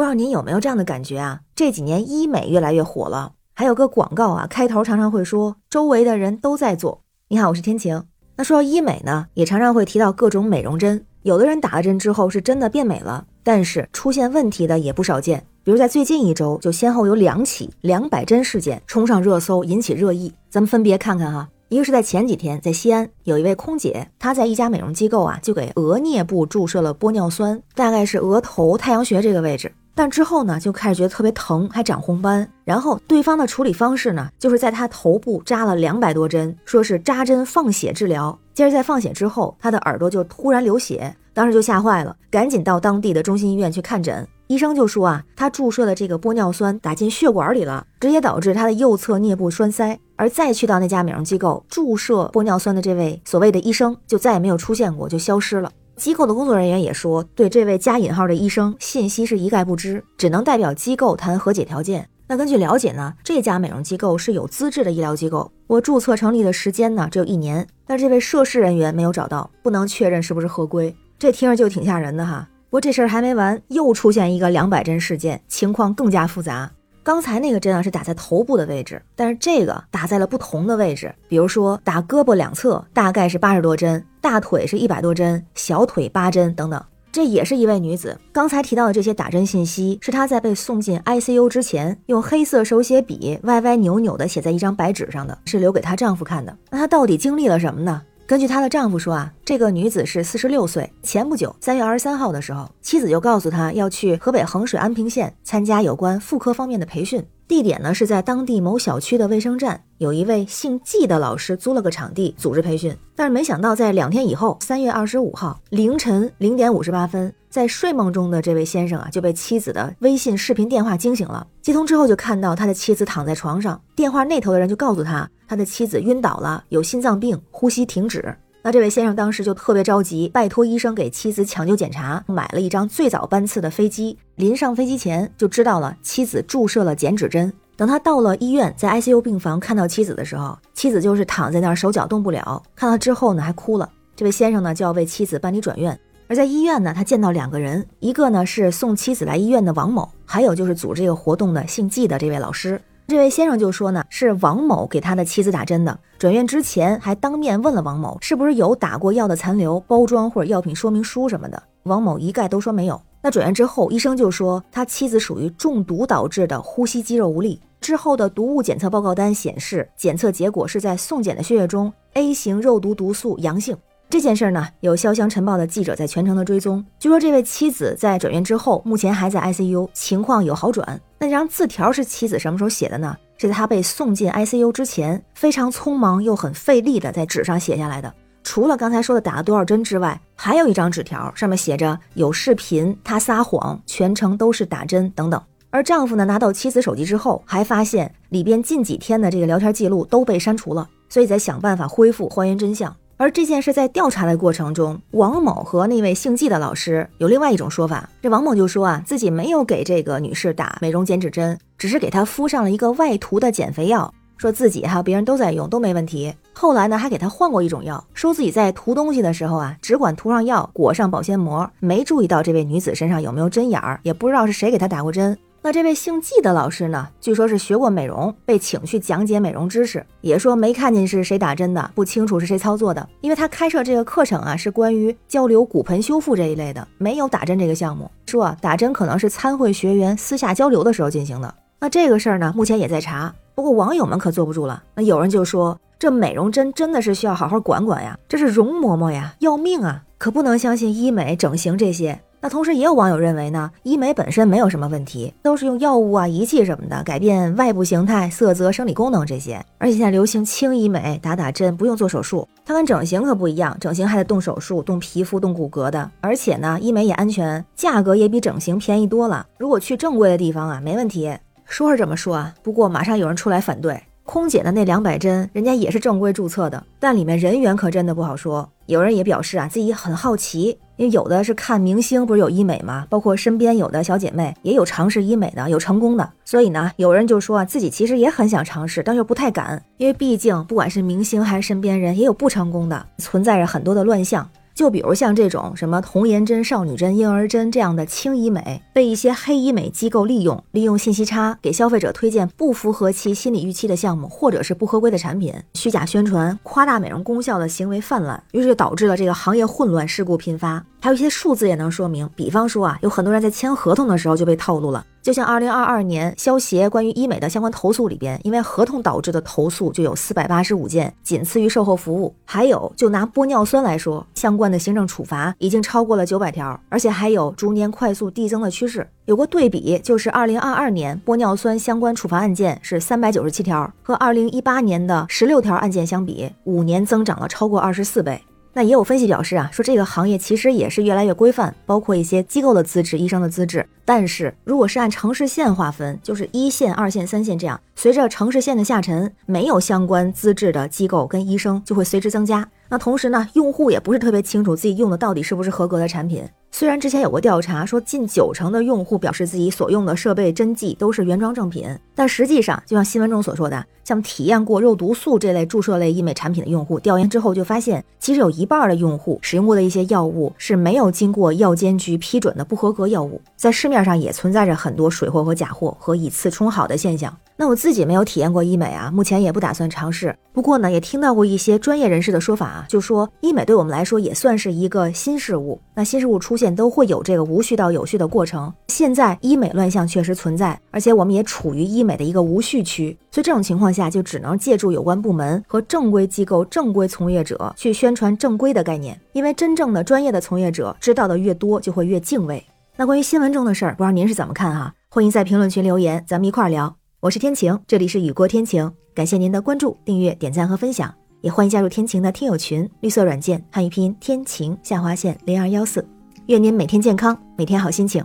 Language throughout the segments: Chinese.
不知道您有没有这样的感觉啊？这几年医美越来越火了，还有个广告啊，开头常常会说周围的人都在做。你好，我是天晴。那说到医美呢，也常常会提到各种美容针。有的人打了针之后是真的变美了，但是出现问题的也不少见。比如在最近一周，就先后有两起两百针事件冲上热搜，引起热议。咱们分别看看哈。一个是在前几天，在西安有一位空姐，她在一家美容机构啊，就给额颞部注射了玻尿酸，大概是额头太阳穴这个位置。但之后呢，就开始觉得特别疼，还长红斑。然后对方的处理方式呢，就是在他头部扎了两百多针，说是扎针放血治疗。接着在放血之后，他的耳朵就突然流血，当时就吓坏了，赶紧到当地的中心医院去看诊。医生就说啊，他注射的这个玻尿酸打进血管里了，直接导致他的右侧颞部栓塞。而再去到那家美容机构注射玻尿酸的这位所谓的医生，就再也没有出现过，就消失了。机构的工作人员也说，对这位加引号的医生信息是一概不知，只能代表机构谈和解条件。那根据了解呢，这家美容机构是有资质的医疗机构，我注册成立的时间呢只有一年，但这位涉事人员没有找到，不能确认是不是合规。这听着就挺吓人的哈。不过这事儿还没完，又出现一个两百针事件，情况更加复杂。刚才那个针啊是打在头部的位置，但是这个打在了不同的位置，比如说打胳膊两侧，大概是八十多针，大腿是一百多针，小腿八针等等。这也是一位女子。刚才提到的这些打针信息，是她在被送进 ICU 之前，用黑色手写笔歪歪扭扭的写在一张白纸上的，是留给她丈夫看的。那她到底经历了什么呢？根据她的丈夫说啊，这个女子是四十六岁。前不久，三月二十三号的时候，妻子就告诉她要去河北衡水安平县参加有关妇科方面的培训。地点呢是在当地某小区的卫生站，有一位姓季的老师租了个场地组织培训。但是没想到，在两天以后，三月二十五号凌晨零点五十八分，在睡梦中的这位先生啊就被妻子的微信视频电话惊醒了。接通之后，就看到他的妻子躺在床上，电话那头的人就告诉他，他的妻子晕倒了，有心脏病，呼吸停止。那这位先生当时就特别着急，拜托医生给妻子抢救检查，买了一张最早班次的飞机。临上飞机前就知道了妻子注射了减脂针。等他到了医院，在 ICU 病房看到妻子的时候，妻子就是躺在那儿，手脚动不了。看到之后呢，还哭了。这位先生呢，就要为妻子办理转院。而在医院呢，他见到两个人，一个呢是送妻子来医院的王某，还有就是组织这个活动的姓季的这位老师。这位先生就说呢，是王某给他的妻子打针的。转院之前还当面问了王某，是不是有打过药的残留、包装或者药品说明书什么的。王某一概都说没有。那转院之后，医生就说他妻子属于中毒导致的呼吸肌肉无力。之后的毒物检测报告单显示，检测结果是在送检的血液中 A 型肉毒毒素阳性。这件事呢，有潇湘晨报的记者在全程的追踪。据说这位妻子在转院之后，目前还在 ICU，情况有好转。那张字条是妻子什么时候写的呢？是在她被送进 ICU 之前，非常匆忙又很费力的在纸上写下来的。除了刚才说的打了多少针之外，还有一张纸条，上面写着有视频，他撒谎，全程都是打针等等。而丈夫呢，拿到妻子手机之后，还发现里边近几天的这个聊天记录都被删除了，所以在想办法恢复还原真相。而这件事在调查的过程中，王某和那位姓季的老师有另外一种说法。这王某就说啊，自己没有给这个女士打美容减脂针，只是给她敷上了一个外涂的减肥药，说自己还有别人都在用，都没问题。后来呢，还给她换过一种药，说自己在涂东西的时候啊，只管涂上药，裹上保鲜膜，没注意到这位女子身上有没有针眼儿，也不知道是谁给她打过针。那这位姓季的老师呢？据说是学过美容，被请去讲解美容知识，也说没看见是谁打针的，不清楚是谁操作的。因为他开设这个课程啊，是关于交流骨盆修复这一类的，没有打针这个项目。说，打针可能是参会学员私下交流的时候进行的。那这个事儿呢，目前也在查。不过网友们可坐不住了，那有人就说，这美容针真的是需要好好管管呀，这是容嬷嬷呀，要命啊，可不能相信医美整形这些。那同时也有网友认为呢，医美本身没有什么问题，都是用药物啊、仪器什么的改变外部形态、色泽、生理功能这些。而且现在流行轻医美，打打针不用做手术，它跟整形可不一样，整形还得动手术、动皮肤、动骨骼的。而且呢，医美也安全，价格也比整形便宜多了。如果去正规的地方啊，没问题。说是这么说啊，不过马上有人出来反对。空姐的那两百针，人家也是正规注册的，但里面人员可真的不好说。有人也表示啊，自己很好奇，因为有的是看明星不是有医美吗？包括身边有的小姐妹也有尝试医美的，有成功的。所以呢，有人就说啊，自己其实也很想尝试，但又不太敢，因为毕竟不管是明星还是身边人，也有不成功的，存在着很多的乱象。就比如像这种什么童颜针、少女针、婴儿针这样的轻医美，被一些黑医美机构利用，利用信息差给消费者推荐不符合其心理预期的项目，或者是不合规的产品，虚假宣传、夸大美容功效的行为泛滥，于是就导致了这个行业混乱、事故频发。还有一些数字也能说明，比方说啊，有很多人在签合同的时候就被套路了。就像二零二二年消协关于医美的相关投诉里边，因为合同导致的投诉就有四百八十五件，仅次于售后服务。还有，就拿玻尿酸来说，相关的行政处罚已经超过了九百条，而且还有逐年快速递增的趋势。有个对比，就是二零二二年玻尿酸相关处罚案件是三百九十七条，和二零一八年的十六条案件相比，五年增长了超过二十四倍。那也有分析表示啊，说这个行业其实也是越来越规范，包括一些机构的资质、医生的资质。但是如果是按城市线划分，就是一线、二线、三线这样，随着城市线的下沉，没有相关资质的机构跟医生就会随之增加。那同时呢，用户也不是特别清楚自己用的到底是不是合格的产品。虽然之前有过调查说，近九成的用户表示自己所用的设备针剂都是原装正品，但实际上，就像新闻中所说的，像体验过肉毒素这类注射类医美产品的用户，调研之后就发现，其实有一半的用户使用过的一些药物是没有经过药监局批准的不合格药物，在市面上也存在着很多水货和假货和以次充好的现象。那我自己没有体验过医美啊，目前也不打算尝试。不过呢，也听到过一些专业人士的说法啊，就说医美对我们来说也算是一个新事物。那新事物出现都会有这个无序到有序的过程。现在医美乱象确实存在，而且我们也处于医美的一个无序区，所以这种情况下就只能借助有关部门和正规机构、正规从业者去宣传正规的概念。因为真正的专业的从业者知道的越多，就会越敬畏。那关于新闻中的事儿，不知道您是怎么看哈？欢迎在评论区留言，咱们一块儿聊。我是天晴，这里是雨过天晴，感谢您的关注、订阅、点赞和分享，也欢迎加入天晴的听友群，绿色软件汉语拼音天晴下划线零二幺四，愿您每天健康，每天好心情，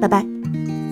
拜拜。